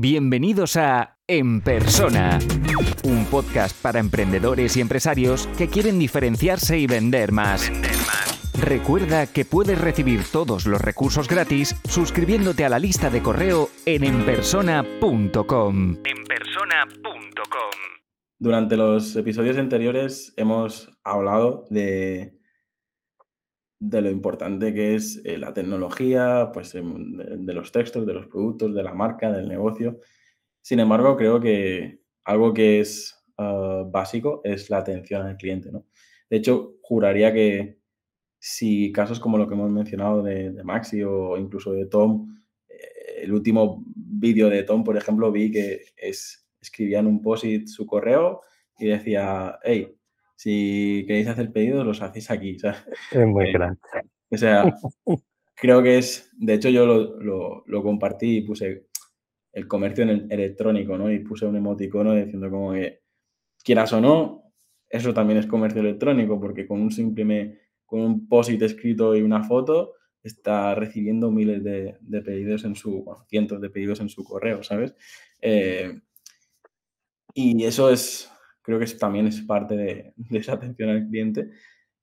Bienvenidos a En Persona, un podcast para emprendedores y empresarios que quieren diferenciarse y vender más. Recuerda que puedes recibir todos los recursos gratis suscribiéndote a la lista de correo en enpersona.com. Enpersona.com. Durante los episodios anteriores hemos hablado de de lo importante que es eh, la tecnología, pues em, de, los textos, de los productos, de la marca, del negocio. Sin embargo, creo que algo que es ah, básico es la atención al cliente, ¿no? De hecho, juraría que si casos como lo que hemos mencionado de, Maxi o incluso de Tom, eh, el último vídeo de Tom, por ejemplo, vi que es, escribía en un post-it su correo y decía, hey, si queréis hacer pedidos, los hacéis aquí. Es muy eh, grande. O sea, creo que es, de hecho yo lo, compartí y puse el comercio en el electrónico, ¿no? Y puse un emoticono diciendo como que, quieras o no, eso también es comercio electrónico, porque con un simple, con un post-it escrito y una foto, está recibiendo miles de, pedidos en su, bueno, cientos de pedidos en su correo, ¿sabes? Eh, y eso es, creo que también es parte de, esa atención al cliente.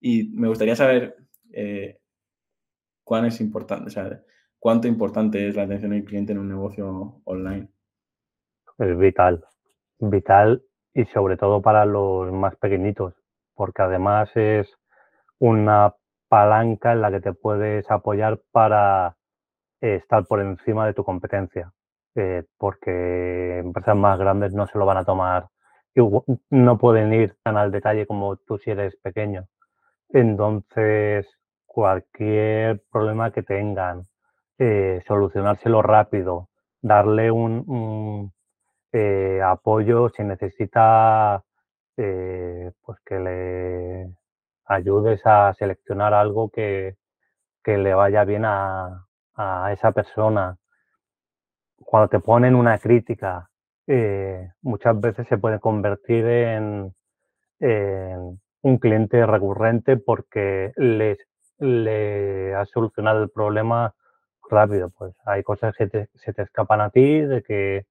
Y me gustaría saber eh, cuán es importante, o sea, cuánto importante es la atención al cliente en un negocio online. Es vital, vital y sobre todo para los más pequeñitos, porque además es una palanca en la que te puedes apoyar para eh, estar por encima de tu competencia, eh, porque empresas más grandes no se lo van a tomar no pueden ir tan al detalle como tú si eres pequeño. Entonces, cualquier problema que tengan, eh, solucionárselo rápido, darle un, eh, apoyo si necesita eh, pues que le ayudes a seleccionar algo que, que le vaya bien a, a, esa persona. Cuando te ponen una crítica eh, muchas veces se puede convertir en, un cliente recurrente porque les, le has solucionado el problema rápido. Pues hay cosas que se te escapan a ti, de que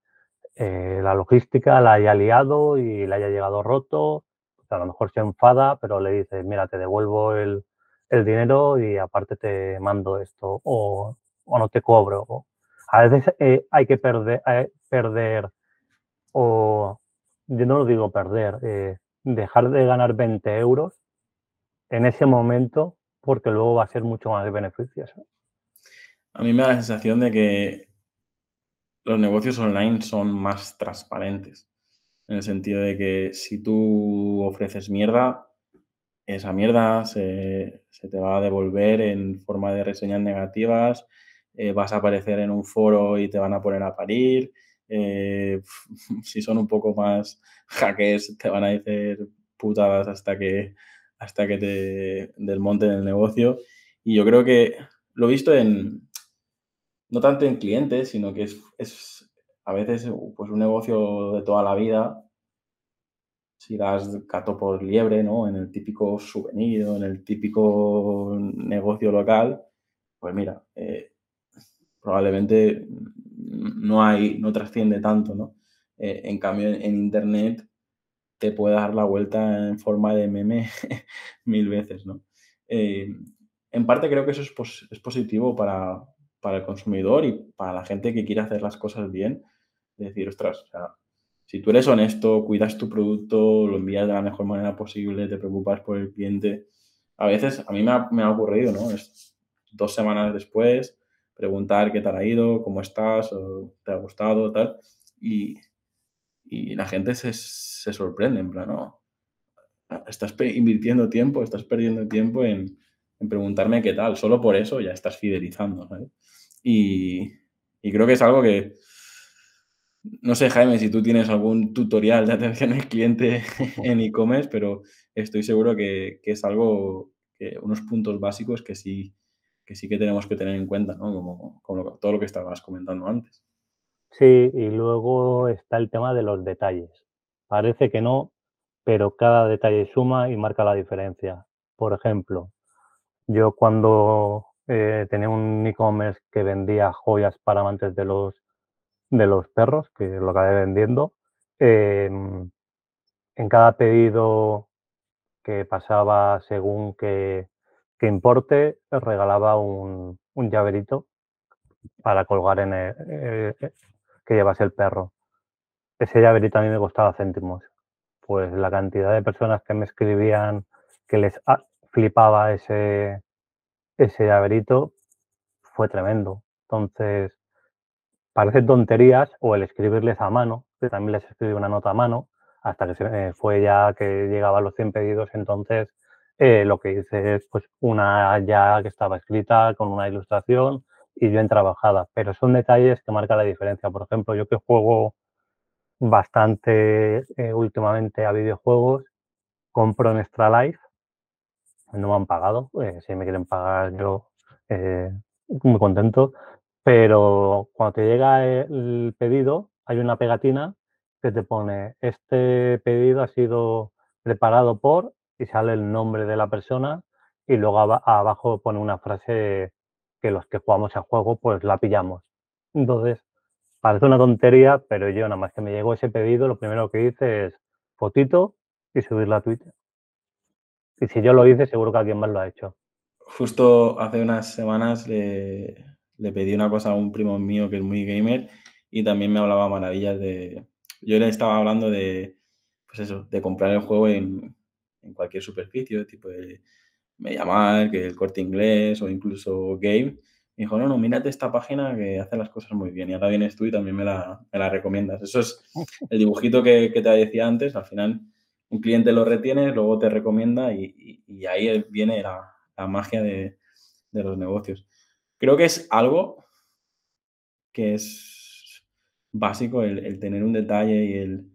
eh, la logística la haya liado y le haya llegado roto. Pues a lo mejor se enfada, pero le dices, mira, te devuelvo el, dinero y aparte te mando esto o, no te cobro. A veces eh, hay que perder, perder o yo no lo digo perder, eh, dejar de ganar 20 euros en ese momento porque luego va a ser mucho más beneficioso. A mí me da la sensación de que los negocios online son más transparentes, en el sentido de que si tú ofreces mierda, esa mierda se, te va a devolver en forma de reseñas negativas, eh, vas a aparecer en un foro y te van a poner a parir, eh, si son un poco más hackers, te van a decir putadas hasta que, hasta que te desmonten el negocio. Y yo creo que lo he visto en, no tanto en clientes, sino que es, es a veces pues, un negocio de toda la vida. Si das gato por liebre, ¿no? En el típico souvenir, en el típico negocio local, pues mira, eh, probablemente no hay, no trasciende tanto, ¿no? Eh, en cambio, en, Internet te puede dar la vuelta en forma de meme mil veces, ¿no? Eh, en parte creo que eso es, es positivo para, para, el consumidor y para la gente que quiere hacer las cosas bien. Decir, ostras, si tú eres honesto, cuidas tu producto, lo envías de la mejor manera posible, te preocupas por el cliente. A veces, a mí me ha, me ha ocurrido, ¿no? Es dos semanas después, preguntar qué tal ha ido, cómo estás, o te ha gustado, tal. Y, la gente se, sorprende, en plan, no, estás invirtiendo tiempo, estás perdiendo tiempo en, preguntarme qué tal. Solo por eso ya estás fidelizando, Y, creo que es algo que, no sé, Jaime, si tú tienes algún tutorial de atención al cliente en e-commerce, pero estoy seguro que, que, es algo, que unos puntos básicos que sí, que sí que tenemos que tener en cuenta, ¿no? Como, todo lo que estabas comentando antes. Sí, y luego está el tema de los detalles. Parece que no, pero cada detalle suma y marca la diferencia. Por ejemplo, yo cuando eh, tenía un e-commerce que vendía joyas para amantes de los, de los perros, que lo acabé vendiendo. Em, en cada pedido que pasaba según que, importe, regalaba un, llaverito para colgar en el, eh, eh, que llevase el perro. Ese llaverito a mí me costaba céntimos. Pues la cantidad de personas que me escribían que les flipaba ese, ese llaverito fue tremendo. Entonces, parece tonterías o el escribirles a mano, que también les escribí una nota a mano, hasta que se, fue ya que llegaba a los 100 pedidos, entonces eh, lo que hice es pues una ya que estaba escrita con una ilustración y bien trabajada, pero son detalles que marcan la diferencia. Por ejemplo, yo que juego bastante eh, últimamente a videojuegos, compro en Extra Life, no me han pagado, eh, si me quieren pagar yo muy contento, pero cuando te llega el pedido hay una pegatina que te pone este pedido ha sido preparado por y sale el nombre de la persona y luego abajo pone una frase que los que jugamos a juego pues la pillamos. Entonces, parece una tontería, pero yo nada más que me llegó ese pedido, lo primero que hice es fotito y subirla a Twitter. Y si yo lo hice, seguro que alguien más lo ha hecho. Justo hace unas semanas le, pedí una cosa a un primo mío que es muy gamer y también me hablaba maravillas de... Yo le estaba hablando de, pues eso, de comprar el juego en, en cualquier superficie, tipo de llamar que el corte inglés o incluso Game. Me dijo, no, no, mírate esta página que hace las cosas muy bien y ahora vienes tú y también me la, me la recomiendas. Eso es el dibujito que, que, te decía antes. Al final, un cliente lo retiene, luego te recomienda y, y, ahí viene la, la magia de, de los negocios. Creo que es algo que es básico el, tener un detalle y, el,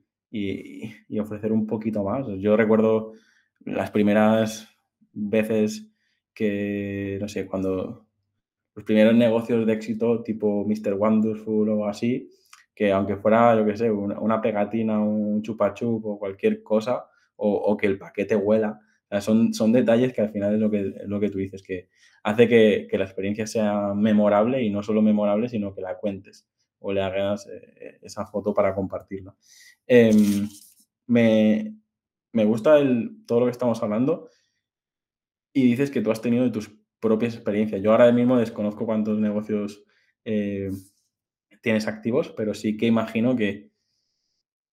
y, ofrecer un poquito más. Yo recuerdo las primeras veces que, no sé, cuando los primeros negocios de éxito tipo Mr. Wonderful o así, que aunque fuera, yo qué sé, una, pegatina, un chupachup o cualquier cosa, o, o que el paquete huela, son, son detalles que al final es lo que, lo que tú dices, que hace que, la experiencia sea memorable y no solo memorable, sino que la cuentes o le hagas eh, esa foto para compartirla. Em, me, gusta el, todo lo que estamos hablando y dices que tú has tenido tus propias experiencias. Yo ahora mismo desconozco cuántos negocios eh, tienes activos, pero sí que imagino que,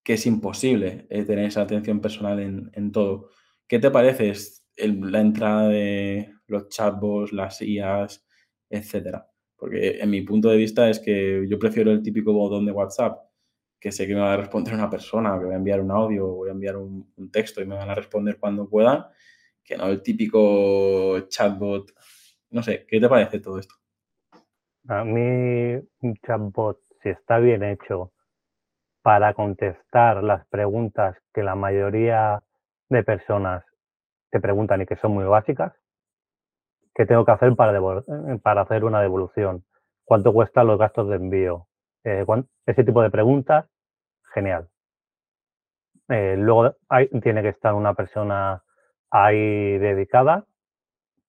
que es imposible eh, tener esa atención personal en, en todo. ¿Qué te parece la entrada de los chatbots, las IAs, etcétera? Porque en mi punto de vista es que yo prefiero el típico botón de WhatsApp, que sé que me va a responder una persona, que voy a enviar un audio, voy a enviar un, texto y me van a responder cuando puedan, que no el típico chatbot. No sé, ¿qué te parece todo esto? A mí un chatbot, si está bien hecho para contestar las preguntas que la mayoría de personas te preguntan y que son muy básicas. ¿Qué tengo que hacer para, hacer una devolución? ¿Cuánto cuestan los gastos de envío? Eh, ese tipo de preguntas, genial. Eh, luego tiene que estar una persona ahí dedicada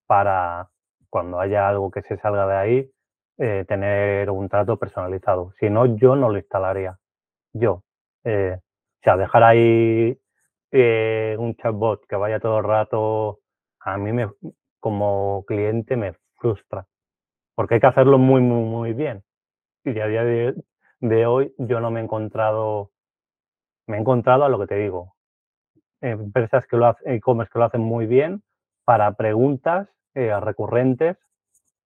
para cuando haya algo que se salga de ahí, tener un trato personalizado. Si no, yo no lo instalaría. Yo. o sea, dejar ahí eh, un chatbot que vaya todo el rato, a mí me, como cliente me frustra, porque hay que hacerlo muy, muy, muy bien. Y a día de, hoy yo no me he encontrado, me he encontrado a lo que te digo, empresas que lo hacen, e-commerce que lo hacen muy bien para preguntas eh, recurrentes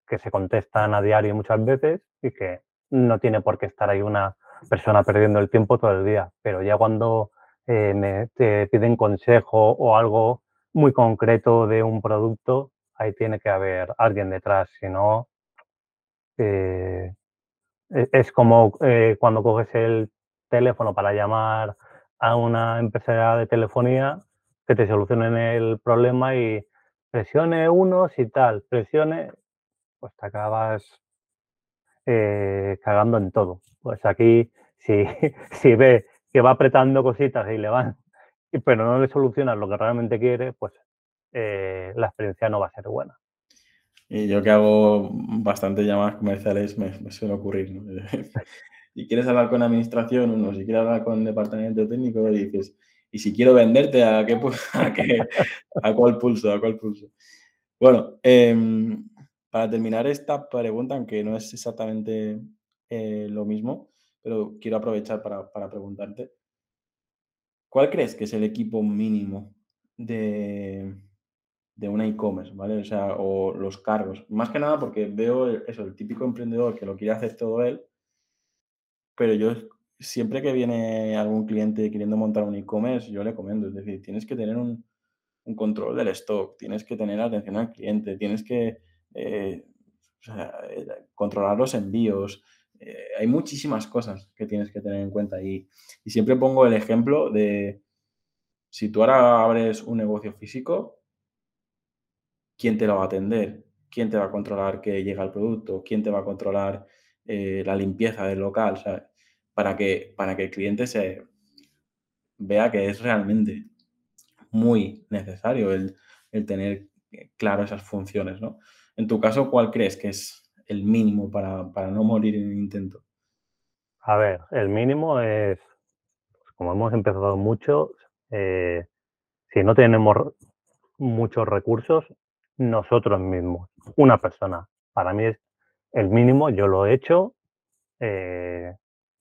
que se contestan a diario muchas veces y que no tiene por qué estar ahí una persona perdiendo el tiempo todo el día. Pero ya cuando eh, me, te piden consejo o algo muy concreto de un producto, ahí tiene que haber alguien detrás, si no, eh, e, es como cuando coges el teléfono para llamar a una empresa de telefonía que te solucionen el problema y presione unos y tal, presione, pues te acabas cagando en todo. Pues aquí, si, si ve que va apretando cositas y le van, pero no le solucionas lo que realmente quiere, pues eh, la experiencia no va a ser buena. Y yo que hago bastantes llamadas comerciales me, suele ocurrir. y quieres hablar con administración, uno, si quieres hablar con departamento técnico, y dices, y si quiero venderte, ¿a qué, a, a cuál pulso? ¿A cuál pulso? Bueno, em, para terminar esta pregunta, aunque no es exactamente eh, lo mismo, pero quiero aprovechar para, preguntarte, ¿cuál crees que es el equipo mínimo de, de una e-commerce, ¿vale? O o los cargos. Más que nada porque veo eso, el típico emprendedor que lo quiere hacer todo él, pero yo siempre que viene algún cliente queriendo montar un e-commerce, yo le comento, es decir, tienes que tener un, control del stock, tienes que tener atención al cliente, tienes que eh, eh, controlar los envíos. Eh, hay muchísimas cosas que tienes que tener en cuenta y, y siempre pongo el ejemplo de si tú ahora abres un negocio físico, ¿quién te lo va a atender? ¿Quién te va a controlar que llega el producto? ¿Quién te va a controlar la limpieza del local? O para que, para que el cliente se vea que es realmente muy necesario el, tener claro esas funciones, ¿no? En tu caso, ¿cuál crees que es el mínimo para, no morir en el intento? A ver, el mínimo es, pues, como hemos empezado mucho, eh, si no tenemos muchos recursos, nosotros mismos, una persona. Para mí es el mínimo, yo lo he hecho, eh,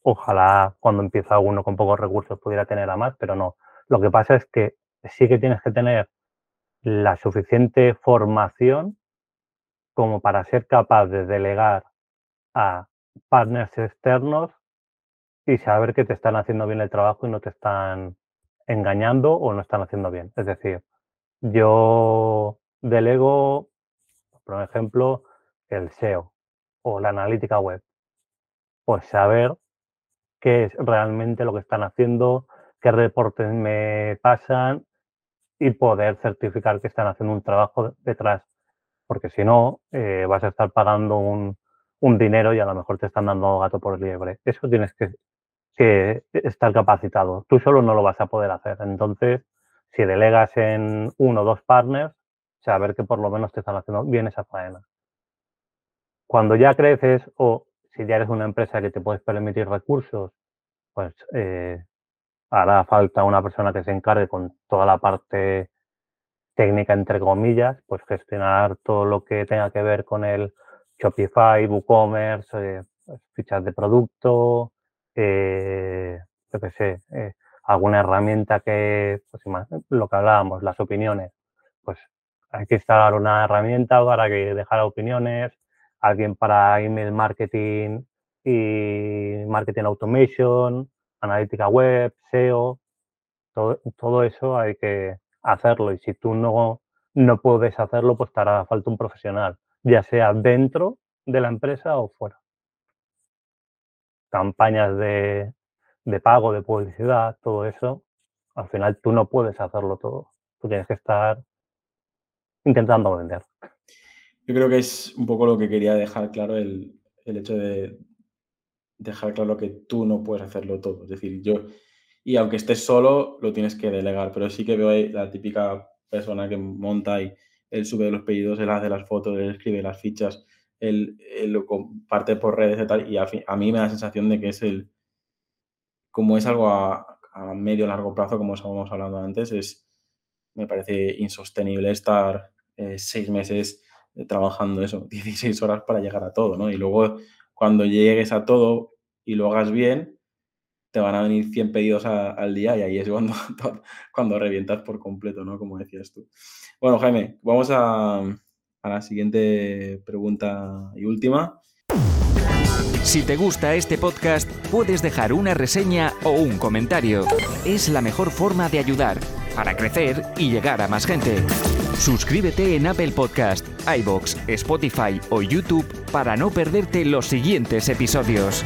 Ojalá cuando empieza uno con pocos recursos pudiera tener a más, pero no. Lo que pasa es que sí que tienes que tener la suficiente formación como para ser capaz de delegar a partners externos y saber que te están haciendo bien el trabajo y no te están engañando o no están haciendo bien. Es decir, yo delego, por ejemplo, el SEO o la analítica web. Pues saber qué es realmente lo que están haciendo, qué reportes me pasan y poder certificar que están haciendo un trabajo detrás. Porque si no, eh, vas a estar pagando un, dinero y a lo mejor te están dando gato por liebre. Eso tienes que, que estar capacitado. Tú solo no lo vas a poder hacer. Entonces, si delegas en uno o dos partners, saber que por lo menos te están haciendo bien esa faena. Cuando ya creces o si ya eres una empresa que te puedes permitir recursos, pues eh, hará falta una persona que se encargue con toda la parte técnica, entre comillas, pues gestionar todo lo que tenga que ver con el Shopify, WooCommerce, eh, pues, fichas de producto, eh, yo qué sé, eh, alguna herramienta que, pues lo que hablábamos, las opiniones, pues hay que instalar una herramienta para que dejara opiniones, alguien para email marketing y marketing automation, analítica web, SEO, todo, eso hay que hacerlo y si tú no, no puedes hacerlo, pues te hará falta un profesional, ya sea dentro de la empresa o fuera. Campañas de, de pago, de publicidad, todo eso, al final tú no puedes hacerlo todo. Tú tienes que estar intentando vender. Yo creo que es un poco lo que quería dejar claro el, hecho de dejar claro que tú no puedes hacerlo todo. Es decir, yo, y aunque estés solo, lo tienes que delegar, pero sí que veo ahí la típica persona que monta y él sube los pedidos, él hace las fotos, él escribe las fichas, él, lo comparte por redes y tal, y a, a, mí me da la sensación de que es el, como es algo a, a medio largo plazo, como estábamos hablando antes, es, me parece insostenible estar eh, seis meses trabajando eso, 16 horas para llegar a todo, ¿no? Y luego cuando llegues a todo y lo hagas bien, te van a venir 100 pedidos al día y ahí es cuando, cuando revientas por completo, ¿no? Como decías tú. Bueno, Jaime, vamos a, a la siguiente pregunta y última. Si te gusta este podcast, puedes dejar una reseña o un comentario. Es la mejor forma de ayudar para crecer y llegar a más gente. Suscríbete en Apple Podcast, iBox, Spotify o YouTube para no perderte los siguientes episodios.